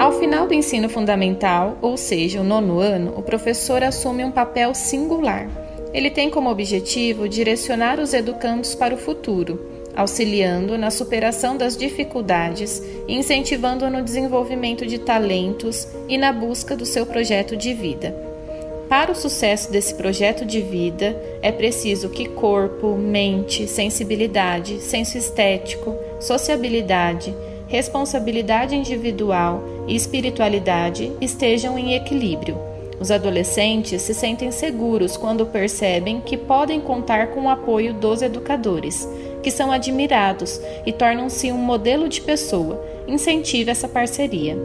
Ao final do ensino fundamental, ou seja, o nono ano, o professor assume um papel singular. Ele tem como objetivo direcionar os educandos para o futuro, auxiliando na superação das dificuldades, incentivando no desenvolvimento de talentos e na busca do seu projeto de vida. Para o sucesso desse projeto de vida, é preciso que corpo, mente, sensibilidade, senso estético, sociabilidade, responsabilidade individual e espiritualidade estejam em equilíbrio. Os adolescentes se sentem seguros quando percebem que podem contar com o apoio dos educadores, que são admirados e tornam-se um modelo de pessoa. Incentive essa parceria.